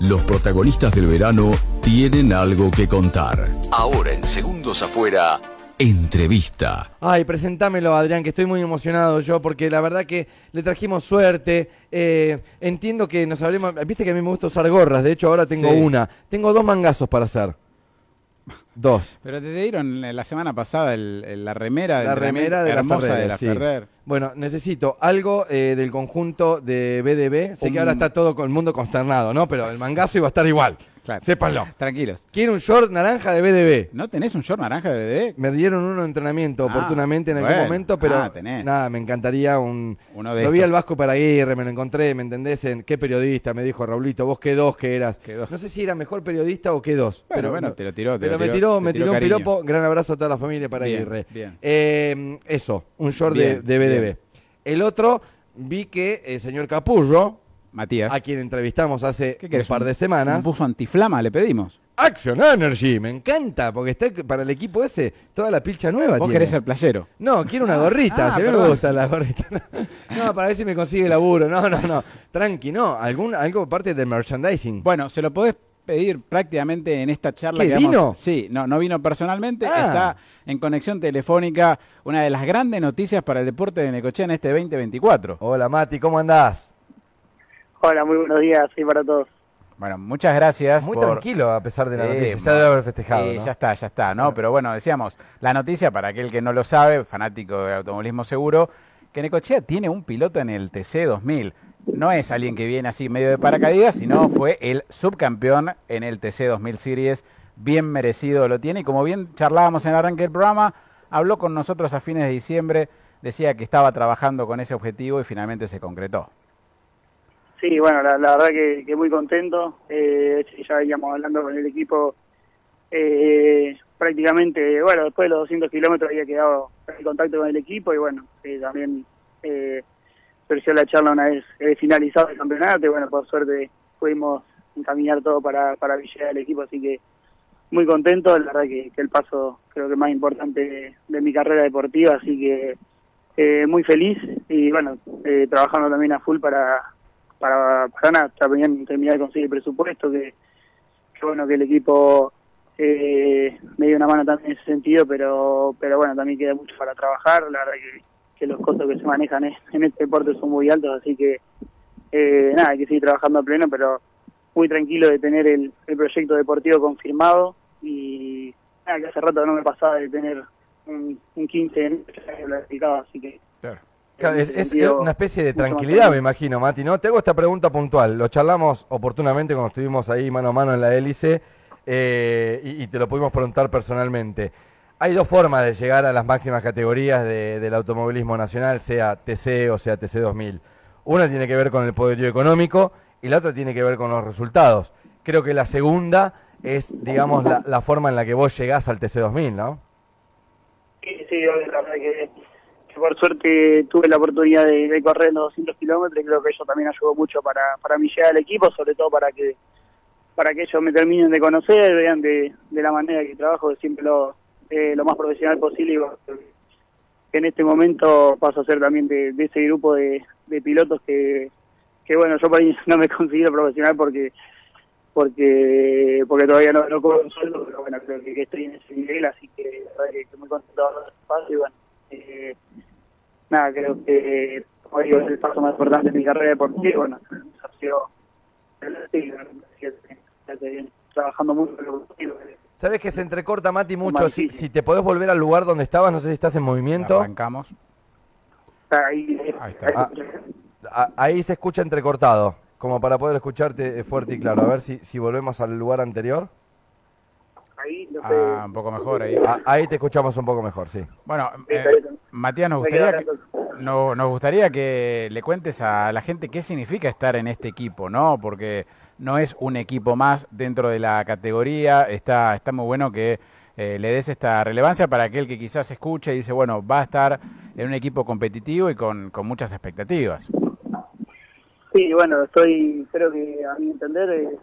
Los protagonistas del verano tienen algo que contar. Ahora en Segundos Afuera, entrevista. Ay, presentámelo, Adrián, que estoy muy emocionado yo, porque la verdad que le trajimos suerte. Eh, entiendo que nos hablemos. Viste que a mí me gusta usar gorras, de hecho ahora tengo Sí. una. Tengo dos mangazos para hacer. Dos. Pero te dieron la semana pasada el- el- la remera, La remera de la Ferrer, de la sí. Ferrer. Bueno, necesito algo eh, del conjunto de BDB. Sé Un- que ahora está todo con el mundo consternado, ¿no? Pero el mangazo iba a estar igual. Claro. Sépanlo. Tranquilos. Quiero un short naranja de BDB. ¿No tenés un short naranja de bebé? Me dieron uno de entrenamiento Ah, oportunamente en algún bueno. momento, pero Ah, tenés. nada, me encantaría un... Uno de Lo vi al Vasco Paraguirre, me lo encontré, ¿me entendés? En, ¿Qué periodista? Me dijo Raulito, vos qué dos que eras. Qué dos. No sé si era mejor periodista o qué dos. Bueno, pero, bueno, te lo tiró, te pero lo me tiró, tiró, te me tiró tiró un cariño. piropo. Gran abrazo a toda la familia Paraguirre. bien. Eh, eso, un short de, Bien, de BDB. bien. El otro, vi que el señor Capullo, Matías. a quien entrevistamos hace ¿Qué un par de semanas, Un buzo antiflama le pedimos. Action Energy, me encanta, porque está para el equipo ese toda la pilcha nueva. Vos tiene. querés el playero. No, quiero una gorrita, Ah, si a mí me gusta la gorrita. No, para ver si me consigue laburo. No, no, no. Tranqui, no. Algún, algo parte del merchandising. Bueno, se lo podés pedir prácticamente en esta charla ¿Qué, que vamos- vino? Sí, no, no vino personalmente, Ah. está en conexión telefónica, una de las grandes noticias para el deporte de Necochea en este 2024. Hola, Mati, ¿cómo andás? Hola, muy buenos días, sí para todos. Bueno, muchas gracias. Muy por- tranquilo a pesar de la Sí, noticia. Ya debe haber festejado. Sí, ¿no? ya está, ya está, ¿no? Pero bueno, decíamos, la noticia para aquel que no lo sabe, fanático de automovilismo seguro, que Necochea tiene un piloto en el TC 2000. No es alguien que viene así medio de paracaídas, sino fue el subcampeón en el TC 2000 Series. Bien merecido lo tiene y como bien charlábamos en el arranque del programa, habló con nosotros a fines de diciembre, decía que estaba trabajando con ese objetivo y finalmente se concretó. Sí, bueno, la, la verdad que, que muy contento. Eh, ya veníamos hablando con el equipo. eh, prácticamente, bueno, después de los 200 kilómetros había quedado en contacto con el equipo y bueno, también eh, la charla una vez eh, finalizado el campeonato y bueno, por suerte pudimos encaminar todo para, para Villa del equipo, así que muy contento, la verdad que, que el paso creo que más importante de, de mi carrera deportiva, así que eh, muy feliz y bueno, eh, trabajando también a full para, para, para nada, también terminar de conseguir presupuesto, que, que bueno que el equipo eh, me dio una mano también en ese sentido, pero pero bueno, también queda mucho para trabajar, la verdad que, que los costos que se manejan en, este deporte son muy altos, así que eh, nada, hay que seguir trabajando a pleno, pero muy tranquilo de tener el, el proyecto deportivo confirmado. Y nada, que hace rato no me pasaba de tener un, un 15 en planificado, así que Claro, es, una especie de tranquilidad, me imagino, Mati, ¿no? Te hago esta pregunta puntual. Lo charlamos oportunamente cuando estuvimos ahí mano a mano en la hélice eh, y, y te lo pudimos preguntar personalmente. Hay dos formas de llegar a las máximas categorías de- del automovilismo nacional, sea TC o sea TC 2000. Una tiene que ver con el poderío económico y la otra tiene que ver con los resultados. Creo que la segunda es, digamos, la, la forma en la que vos llegás al TC 2000, ¿no? Sí, sí, la verdad que por suerte tuve la oportunidad de, de correr los 200 kilómetros y creo que eso también ayudó mucho para, para mi llegada al equipo, sobre todo para que para que ellos me terminen de conocer, vean de, de la manera que trabajo, siempre lo, eh, lo más profesional posible. y en este momento paso a ser también de, ese grupo de, de pilotos que, que, bueno, yo por ahí no me considero profesional porque porque porque todavía no, no cobro un sueldo, pero bueno, creo que, estoy en ese nivel, así que estoy muy contento de ese paso y bueno, eh, nada, creo que digo, es el paso más importante de mi carrera deportiva bueno, te viene trabajando mucho. Sabes que se entrecorta, Mati, mucho. Si, si te podés volver al lugar donde estabas, no sé si estás en movimiento. Arrancamos. Ahí, Ahí está. Ah. Ahí se escucha entrecortado, como para poder escucharte eh, fuerte y claro. A ver si, si volvemos al lugar anterior. ahí, no sé, Ah, un poco mejor ahí. Ah, ahí te escuchamos un poco mejor, sí. Bueno, eh. Matías, nos gustaría, que. No- nos gustaría que le cuentes a la gente qué significa estar en este equipo, ¿no? Porque no es un equipo más dentro de la categoría. Está, está muy bueno que eh, le des esta relevancia para aquel que quizás escuche y dice, bueno, va a estar en un equipo competitivo y con, con muchas expectativas. Sí, bueno, estoy, creo que a mi entender, eh,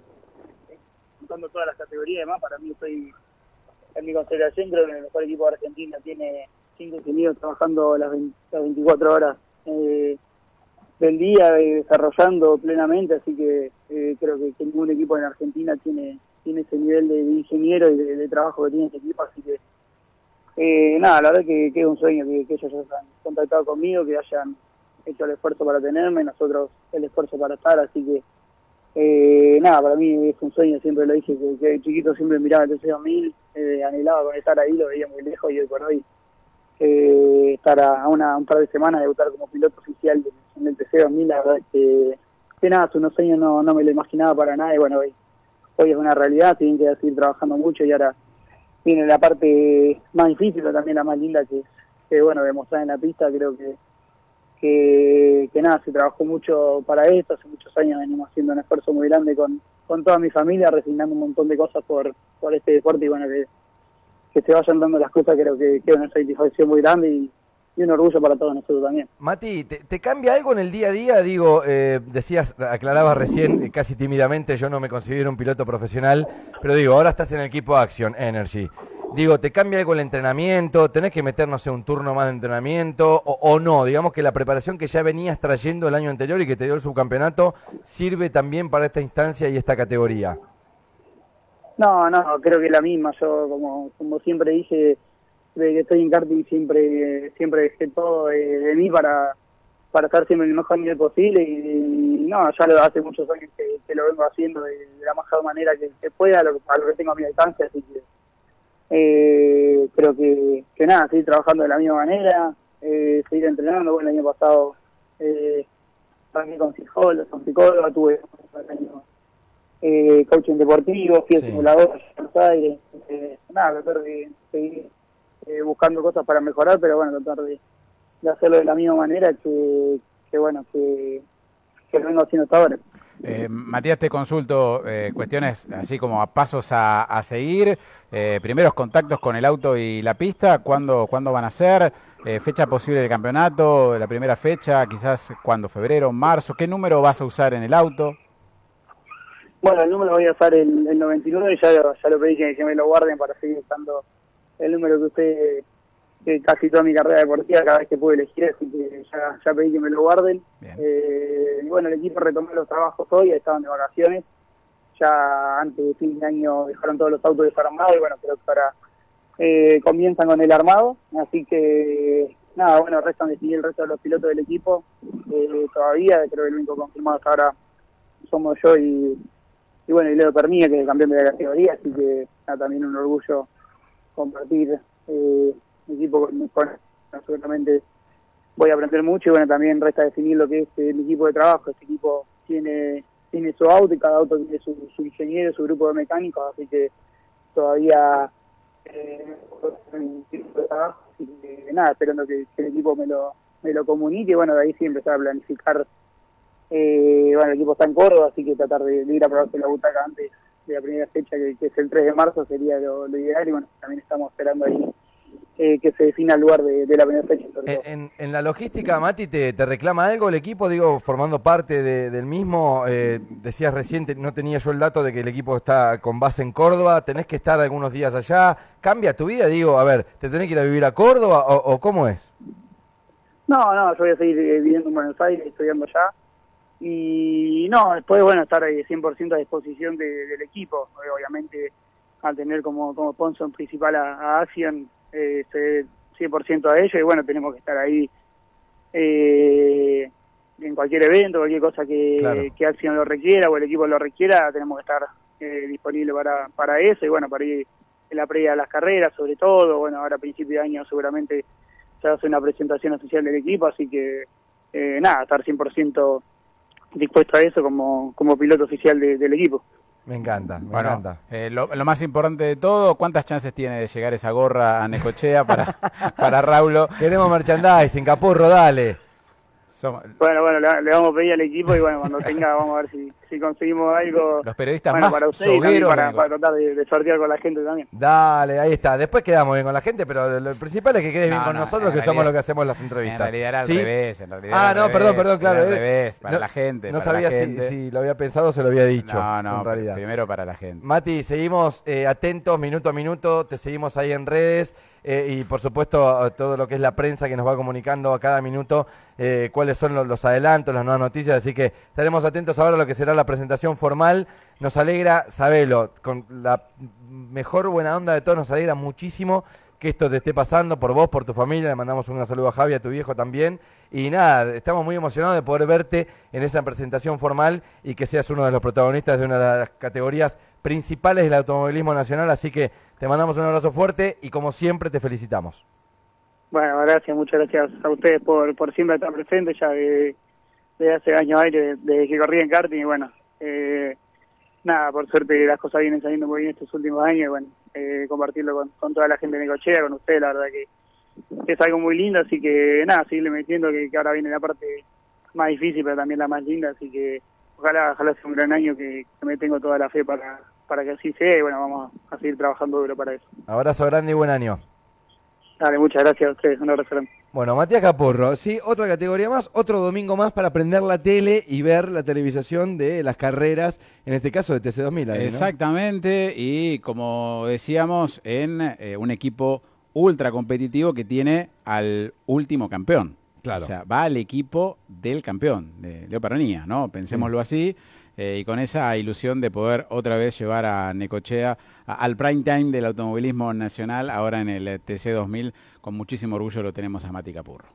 todas las categorías y demás, para mí estoy en mi consideración, creo que el mejor equipo de Argentina tiene cinco ingenieros trabajando las, 20 las 24 horas. Eh, del día desarrollando plenamente, así que creo que, ningún equipo en Argentina tiene tiene ese nivel de, ingeniero y de, trabajo que tiene este equipo, así que eh, nada, la verdad que, que, es un sueño que, ellos hayan contactado conmigo, que hayan hecho el esfuerzo para tenerme, nosotros el esfuerzo para estar, así que eh, nada, para mí es un sueño, siempre lo dije, que, que chiquito siempre miraba el TC2000, eh, anhelaba con estar ahí, lo veía muy lejos y hoy por hoy eh, estar a, una, un par de semanas, debutar como piloto oficial en el TC2000, la verdad que nada, hace unos años no, no me lo imaginaba para nada y bueno, hoy, hoy es una realidad, tienen que seguir trabajando mucho y ahora viene la parte más difícil, pero también la más linda que, que bueno, demostrar en la pista, creo que que, que, nada, se trabajó mucho para esto, hace muchos años venimos haciendo un esfuerzo muy grande con, con toda mi familia, resignando un montón de cosas por, por este deporte y bueno, que, que se vayan dando las cosas creo que, que una satisfacción muy grande y, un orgullo para todos nosotros también. Mati, ¿te, cambia algo en el día a día? Digo, eh, decías, aclarabas recién, eh, casi tímidamente, yo no me considero un piloto profesional, pero digo, ahora estás en el equipo Action Energy. Digo, ¿te cambia algo el entrenamiento? ¿Tenés que meternos un turno más de entrenamiento o, no? Digamos que la preparación que ya venías trayendo el año anterior y que te dio el subcampeonato sirve también para esta instancia y esta categoría. No, no, creo que la misma. Yo, como, como siempre dije, de que estoy en karting siempre siempre dejé todo de, mí para para estar siempre en el mejor nivel posible y, no, ya lo, hace muchos años que, lo vengo haciendo de, la mejor manera que, pueda, a lo, que tengo a mi alcance, así que eh, creo que, que nada, seguir trabajando de la misma manera, eh, seguir entrenando, bueno, el año pasado eh, también con psicólogo, con psicólogo, tuve eh, coaching deportivo, fui sí. simulador en Buenos Aires, eh, nada, tratar de seguir eh, buscando cosas para mejorar, pero bueno, tratar de, hacerlo de la misma manera que, que bueno, que, que lo vengo haciendo hasta ahora. Eh, Matías, te consulto eh, cuestiones así como a pasos a, a seguir. Eh, primeros contactos con el auto y la pista, ¿cuándo, ¿cuándo van a ser? Eh, fecha posible del campeonato, la primera fecha, quizás cuándo, febrero, marzo. ¿Qué número vas a usar en el auto? Bueno, el número voy a usar el, el 99, ya, ya lo pedí que, que me lo guarden para seguir usando el número que usted, que casi toda mi carrera deportiva, cada vez que pude elegir, así que ya, ya pedí que me lo guarden. Eh, y bueno, el equipo retomó los trabajos hoy, estaban de vacaciones. Ya antes de fin de año dejaron todos los autos desarmados y bueno, creo que ahora eh, comienzan con el armado. Así que nada, bueno, restan definir el resto de los pilotos del equipo eh, todavía. Creo que el único confirmado hasta ahora somos yo y, y bueno, y Leo Permía, que es campeón de la categoría, así que nada, también un orgullo compartir eh, equipo con, absolutamente voy a aprender mucho y bueno también resta definir lo que es el equipo de trabajo. Este equipo tiene tiene su auto y cada auto tiene su, ingeniero su grupo de mecánicos así que todavía eh, que nada esperando que, el equipo me lo me lo comunique bueno de ahí sí empezar a planificar eh, bueno el equipo está en Córdoba así que tratar de, ir a probarse la butaca antes de la primera fecha, que, es el 3 de marzo, sería lo, ideal. Y bueno, también estamos esperando ahí eh, que se defina el lugar de, la primera fecha. En, en, la logística, Mati, ¿te, ¿te, reclama algo el equipo? Digo, formando parte del mismo, eh, decías reciente, no tenía yo el dato de que el equipo está con base en Córdoba, tenés que estar algunos días allá, ¿cambia tu vida? Digo, a ver, ¿te tenés que ir a vivir a Córdoba o, o cómo es? No, no, yo voy a seguir eh, viviendo en Buenos Aires, estudiando allá. Y no, después, bueno, estar ahí 100% a disposición del equipo. Obviamente, al tener como, como sponsor principal a, Action, eh, 100% a ellos y bueno, tenemos que estar ahí eh, en cualquier evento, cualquier cosa que, que Action lo requiera o el equipo lo requiera, tenemos que estar eh, disponible para, para eso y bueno, para ir en la previa a las carreras sobre todo, bueno, ahora a principio de año seguramente se hace una presentación oficial del equipo, así que eh, nada, estar 100% dispuesto a eso como, como piloto oficial del equipo. Me encanta, me encanta. Eh, lo, más importante de todo, ¿cuántas chances tiene de llegar esa gorra a Necochea para, para Raulo? Queremos merchandising, Capurro, dale. Bueno, bueno, le, vamos a pedir al equipo y bueno, cuando tenga vamos a ver si, si conseguimos algo Los periodistas bueno, más para usted para, tratar de, de sortear con la gente también. Dale, ahí está. Después quedamos bien con la gente, pero lo principal es que quedes bien con no, nosotros, que somos los que hacemos las entrevistas. En realidad era al ¿Sí? revés, en realidad Ah, no, revés, perdón, perdón, claro. al eh. revés, para No- la gente. No para sabía la si, gente. si lo había pensado o se lo había dicho. No, no, en realidad. primero para la gente. Mati, seguimos eh, atentos minuto a minuto, te seguimos ahí en redes eh, y por supuesto todo lo que es la prensa que nos va comunicando a cada minuto eh, cuáles son los, los adelantos, las nuevas noticias, así que estaremos atentos ahora a lo que será la presentación formal. Nos alegra, sabelo, con la mejor buena onda de todos, nos alegra muchísimo que esto te esté pasando por vos, por tu familia. Le mandamos un saludo a Javi, a tu viejo también. Y nada, estamos muy emocionados de poder verte en esa presentación formal y que seas uno de los protagonistas de una de las categorías principales del automovilismo nacional. Así que te mandamos un abrazo fuerte y como siempre te felicitamos. Bueno, gracias, muchas gracias a ustedes por, por siempre estar presentes ya de, de hace años aire, desde que corrí en karting y bueno, eh, nada, por suerte las cosas vienen saliendo muy bien estos últimos años y bueno, eh, compartirlo con, con toda la gente de Necochea, con ustedes, la verdad que es algo muy lindo, así que nada, seguirle metiendo que, que ahora viene la parte más difícil, pero también la más linda, así que ojalá, ojalá sea un gran año que, que me tengo toda la fe para, para que así sea y bueno, vamos a seguir trabajando duro para eso. Abrazo grande y buen año. Dale, muchas gracias a ustedes, un abrazo grande. Bueno, Matías Capurro, sí, otra categoría más, otro domingo más para prender la tele y ver la televisación de las carreras, en este caso de TC2000. ahí, ¿no? Exactamente, y como decíamos, en eh, un equipo ultra competitivo que tiene al último campeón. Claro. O sea, va al equipo del campeón, de Leo Peronía, ¿no? Pensémoslo así. Eh, y con esa ilusión de poder otra vez llevar a Necochea al prime time del automovilismo nacional, ahora en el eh, TC 2000, con muchísimo orgullo lo tenemos a Mati Capurro.